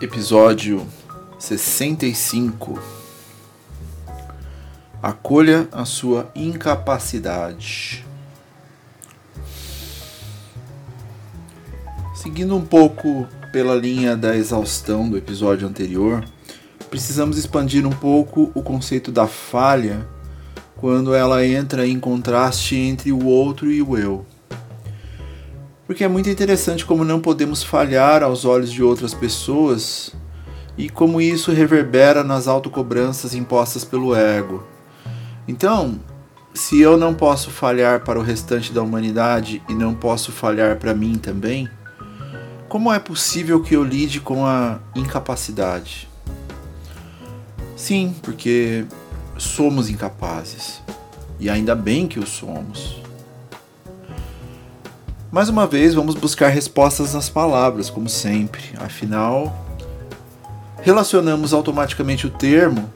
Episódio 65 Acolha a sua incapacidade. Seguindo um pouco pela linha da exaustão do episódio anterior, precisamos expandir um pouco o conceito da falha quando ela entra em contraste entre o outro e o eu. Porque é muito interessante como não podemos falhar aos olhos de outras pessoas e como isso reverbera nas autocobranças impostas pelo ego. Então, se eu não posso falhar para o restante da humanidade e não posso falhar para mim também, como é possível que eu lide com a incapacidade? Sim, porque somos incapazes. E ainda bem que o somos. Mais uma vez, vamos buscar respostas nas palavras, como sempre. Afinal, relacionamos automaticamente o termo,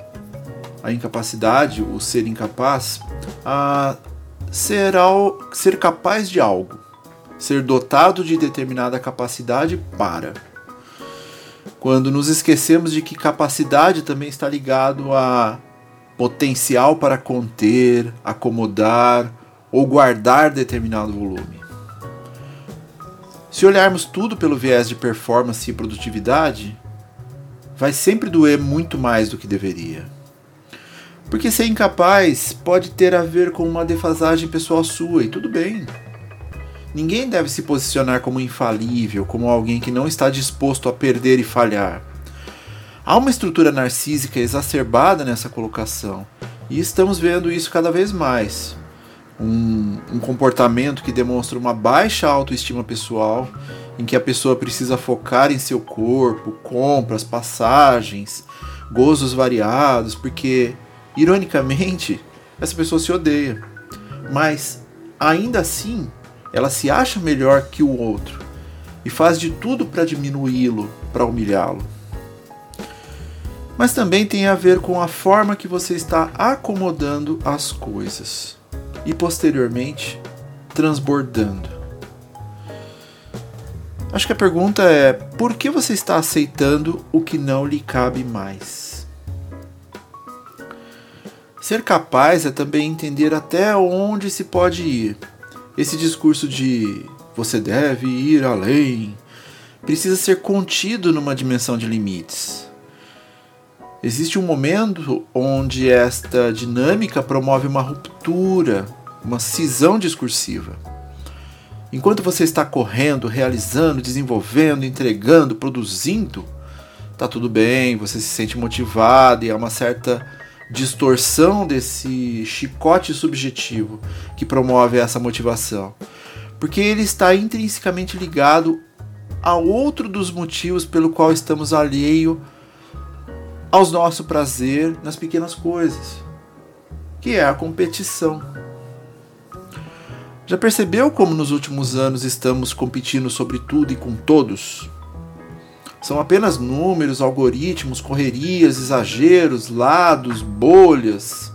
a incapacidade, o ser incapaz, a ser, ao, ser capaz de algo, ser dotado de determinada capacidade para. Quando nos esquecemos de que capacidade também está ligado a potencial para conter, acomodar ou guardar determinado volume. Se olharmos tudo pelo viés de performance e produtividade, vai sempre doer muito mais do que deveria. Porque ser incapaz pode ter a ver com uma defasagem pessoal sua, e tudo bem. Ninguém deve se posicionar como infalível, como alguém que não está disposto a perder e falhar. Há uma estrutura narcísica exacerbada nessa colocação, e estamos vendo isso cada vez mais um, um comportamento que demonstra uma baixa autoestima pessoal, em que a pessoa precisa focar em seu corpo, compras, passagens, gozos variados, porque, ironicamente, essa pessoa se odeia. Mas, ainda assim, ela se acha melhor que o outro e faz de tudo para diminuí-lo, para humilhá-lo. Mas também tem a ver com a forma que você está acomodando as coisas e posteriormente transbordando. Acho que a pergunta é: por que você está aceitando o que não lhe cabe mais? Ser capaz é também entender até onde se pode ir. Esse discurso de você deve ir além precisa ser contido numa dimensão de limites. Existe um momento onde esta dinâmica promove uma ruptura, uma cisão discursiva. Enquanto você está correndo, realizando, desenvolvendo, entregando, produzindo, tá tudo bem, você se sente motivado e há uma certa distorção desse chicote subjetivo que promove essa motivação. Porque ele está intrinsecamente ligado a outro dos motivos pelo qual estamos alheio ao nosso prazer nas pequenas coisas, que é a competição. Já percebeu como nos últimos anos estamos competindo sobre tudo e com todos? São apenas números, algoritmos, correrias, exageros, lados, bolhas.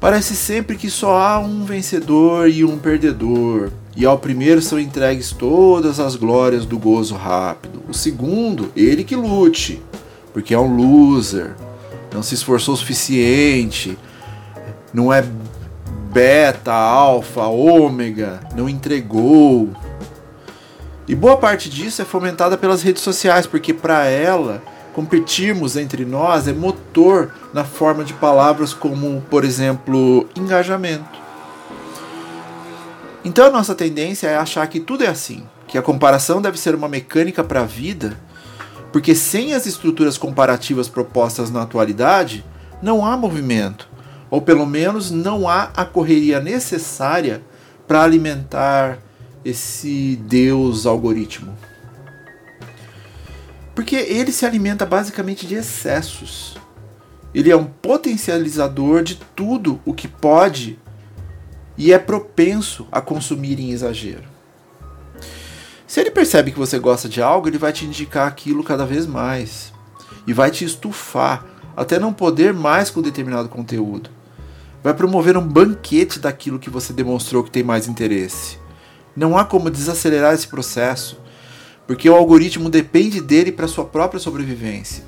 Parece sempre que só há um vencedor e um perdedor, e ao primeiro são entregues todas as glórias do gozo rápido. O segundo, ele que lute porque é um loser, não se esforçou o suficiente, não é beta, alfa, ômega, não entregou. E boa parte disso é fomentada pelas redes sociais, porque para ela competirmos entre nós é motor na forma de palavras como, por exemplo, engajamento. Então a nossa tendência é achar que tudo é assim, que a comparação deve ser uma mecânica para a vida porque sem as estruturas comparativas propostas na atualidade, não há movimento, ou pelo menos não há a correria necessária para alimentar esse Deus algoritmo. Porque ele se alimenta basicamente de excessos. Ele é um potencializador de tudo o que pode e é propenso a consumir em exagero. Se ele percebe que você gosta de algo, ele vai te indicar aquilo cada vez mais e vai te estufar até não poder mais com determinado conteúdo. Vai promover um banquete daquilo que você demonstrou que tem mais interesse. Não há como desacelerar esse processo, porque o algoritmo depende dele para sua própria sobrevivência.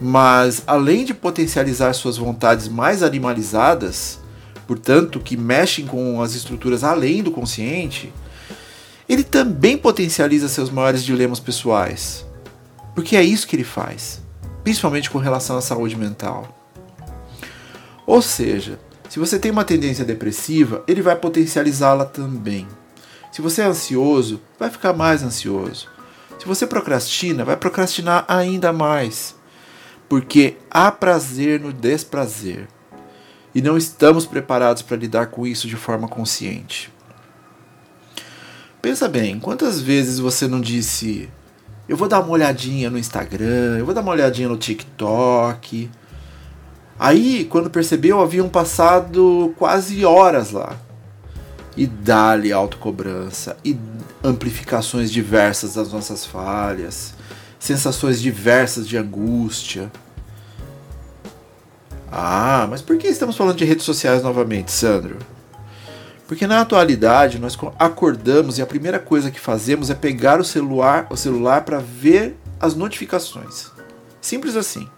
Mas, além de potencializar suas vontades mais animalizadas, portanto, que mexem com as estruturas além do consciente, ele também potencializa seus maiores dilemas pessoais. Porque é isso que ele faz, principalmente com relação à saúde mental. Ou seja, se você tem uma tendência depressiva, ele vai potencializá-la também. Se você é ansioso, vai ficar mais ansioso. Se você procrastina, vai procrastinar ainda mais. Porque há prazer no desprazer. E não estamos preparados para lidar com isso de forma consciente. Pensa bem, quantas vezes você não disse: Eu vou dar uma olhadinha no Instagram, eu vou dar uma olhadinha no TikTok. Aí, quando percebeu, haviam passado quase horas lá. E dá-lhe autocobrança, e amplificações diversas das nossas falhas, sensações diversas de angústia. Ah, mas por que estamos falando de redes sociais novamente, Sandro? Porque na atualidade nós acordamos e a primeira coisa que fazemos é pegar o celular, o celular para ver as notificações. Simples assim.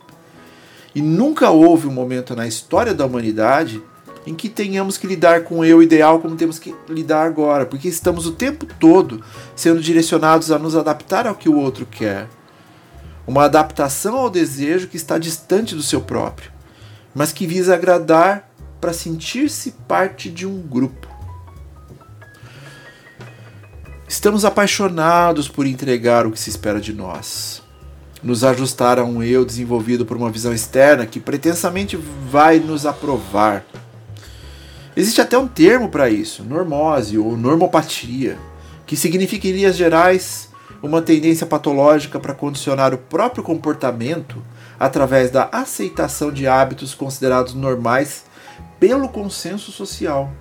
E nunca houve um momento na história da humanidade em que tenhamos que lidar com o eu ideal como temos que lidar agora, porque estamos o tempo todo sendo direcionados a nos adaptar ao que o outro quer. Uma adaptação ao desejo que está distante do seu próprio, mas que visa agradar para sentir-se parte de um grupo. Estamos apaixonados por entregar o que se espera de nós. Nos ajustar a um eu desenvolvido por uma visão externa que pretensamente vai nos aprovar. Existe até um termo para isso, normose ou normopatia, que significa em linhas gerais uma tendência patológica para condicionar o próprio comportamento através da aceitação de hábitos considerados normais pelo consenso social.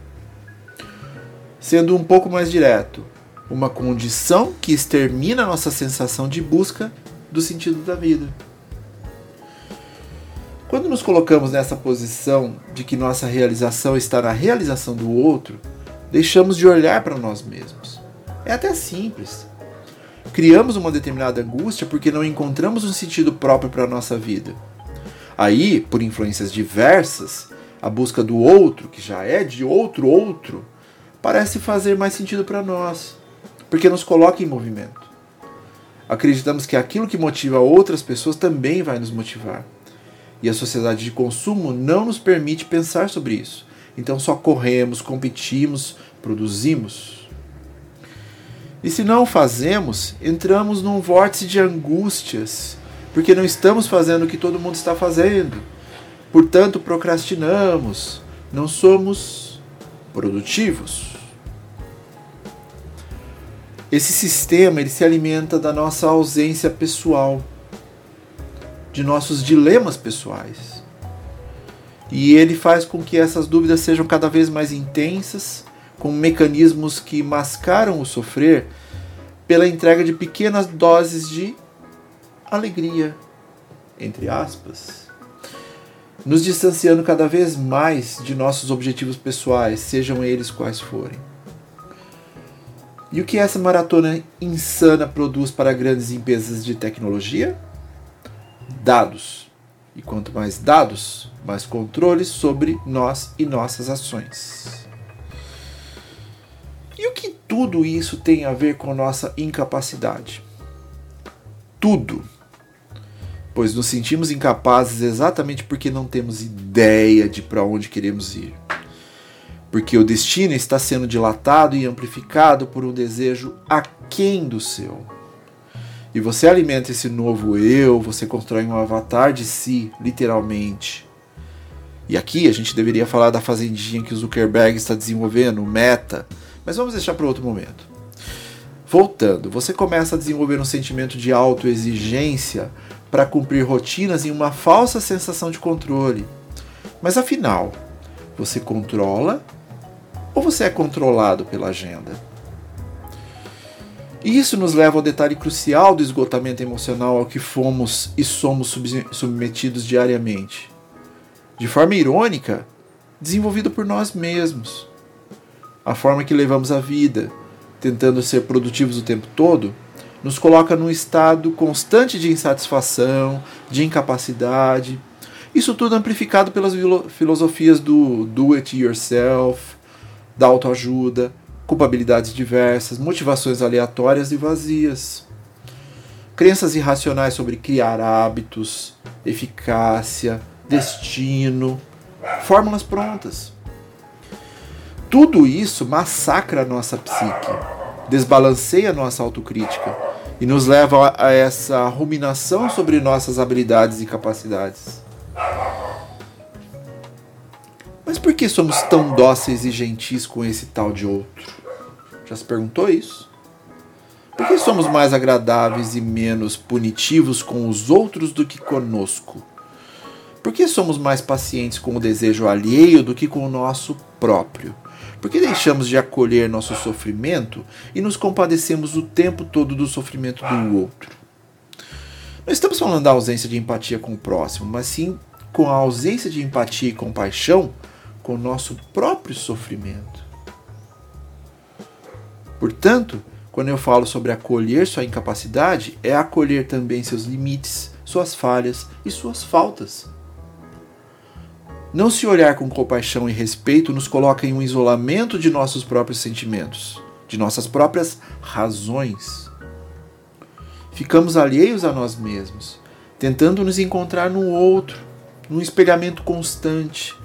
Sendo um pouco mais direto, uma condição que extermina nossa sensação de busca do sentido da vida. Quando nos colocamos nessa posição de que nossa realização está na realização do outro, deixamos de olhar para nós mesmos. É até simples. Criamos uma determinada angústia porque não encontramos um sentido próprio para a nossa vida. Aí, por influências diversas, a busca do outro, que já é de outro outro, parece fazer mais sentido para nós porque nos coloca em movimento. Acreditamos que aquilo que motiva outras pessoas também vai nos motivar. E a sociedade de consumo não nos permite pensar sobre isso. Então só corremos, competimos, produzimos. E se não fazemos, entramos num vórtice de angústias, porque não estamos fazendo o que todo mundo está fazendo. Portanto, procrastinamos, não somos produtivos. Esse sistema ele se alimenta da nossa ausência pessoal, de nossos dilemas pessoais. E ele faz com que essas dúvidas sejam cada vez mais intensas, com mecanismos que mascaram o sofrer pela entrega de pequenas doses de alegria, entre aspas, nos distanciando cada vez mais de nossos objetivos pessoais, sejam eles quais forem. E o que essa maratona insana produz para grandes empresas de tecnologia? Dados. E quanto mais dados, mais controle sobre nós e nossas ações. E o que tudo isso tem a ver com nossa incapacidade? Tudo. Pois nos sentimos incapazes exatamente porque não temos ideia de para onde queremos ir porque o destino está sendo dilatado e amplificado por um desejo aquém do seu. E você alimenta esse novo eu, você constrói um avatar de si, literalmente. E aqui a gente deveria falar da fazendinha que o Zuckerberg está desenvolvendo, o Meta, mas vamos deixar para outro momento. Voltando, você começa a desenvolver um sentimento de autoexigência para cumprir rotinas em uma falsa sensação de controle. Mas afinal, você controla ou você é controlado pela agenda? E isso nos leva ao detalhe crucial do esgotamento emocional ao que fomos e somos submetidos diariamente. De forma irônica, desenvolvido por nós mesmos. A forma que levamos a vida, tentando ser produtivos o tempo todo, nos coloca num estado constante de insatisfação, de incapacidade. Isso tudo amplificado pelas filosofias do do it yourself, da autoajuda, culpabilidades diversas, motivações aleatórias e vazias. Crenças irracionais sobre criar hábitos, eficácia, destino, fórmulas prontas. Tudo isso massacra a nossa psique, desbalanceia a nossa autocrítica e nos leva a essa ruminação sobre nossas habilidades e capacidades. Por que somos tão dóceis e gentis com esse tal de outro? Já se perguntou isso? Por que somos mais agradáveis e menos punitivos com os outros do que conosco? Por que somos mais pacientes com o desejo alheio do que com o nosso próprio? Por que deixamos de acolher nosso sofrimento e nos compadecemos o tempo todo do sofrimento do outro? Não estamos falando da ausência de empatia com o próximo, mas sim com a ausência de empatia e compaixão com o nosso próprio sofrimento. Portanto, quando eu falo sobre acolher sua incapacidade, é acolher também seus limites, suas falhas e suas faltas. Não se olhar com compaixão e respeito nos coloca em um isolamento de nossos próprios sentimentos, de nossas próprias razões. Ficamos alheios a nós mesmos, tentando nos encontrar no outro, num espelhamento constante.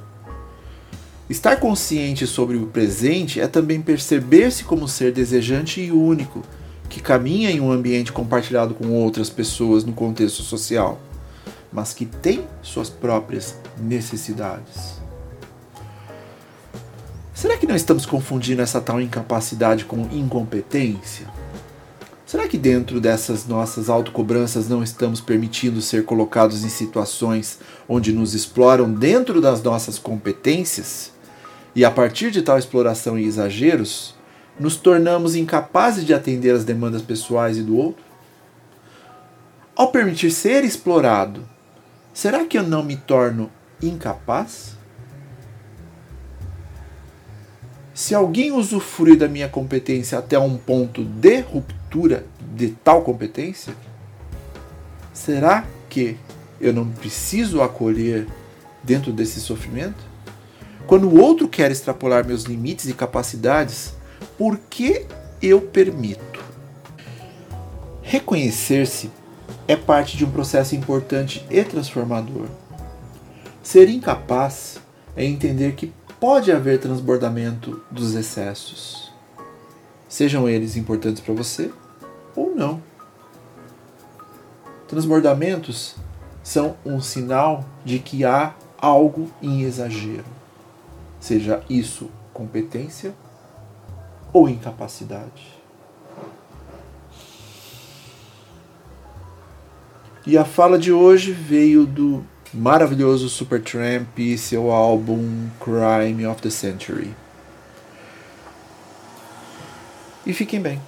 Estar consciente sobre o presente é também perceber-se como ser desejante e único, que caminha em um ambiente compartilhado com outras pessoas no contexto social mas que tem suas próprias necessidades. Será que não estamos confundindo essa tal incapacidade com incompetência? Será que dentro dessas nossas autocobranças não estamos permitindo ser colocados em situações onde nos exploram dentro das nossas competências? E a partir de tal exploração e exageros, nos tornamos incapazes de atender às demandas pessoais e do outro? Ao permitir ser explorado Será que eu não me torno incapaz? Se alguém usufrui da minha competência até um ponto de ruptura de tal competência, será que eu não preciso acolher dentro desse sofrimento? Quando o outro quer extrapolar meus limites e capacidades, por que eu permito? Reconhecer-se é parte de um processo importante e transformador. Ser incapaz é entender que pode haver transbordamento dos excessos, sejam eles importantes para você ou não. Transbordamentos são um sinal de que há algo em exagero, seja isso competência ou incapacidade. E a fala de hoje veio do maravilhoso Supertramp e seu álbum Crime of the Century. E fiquem bem.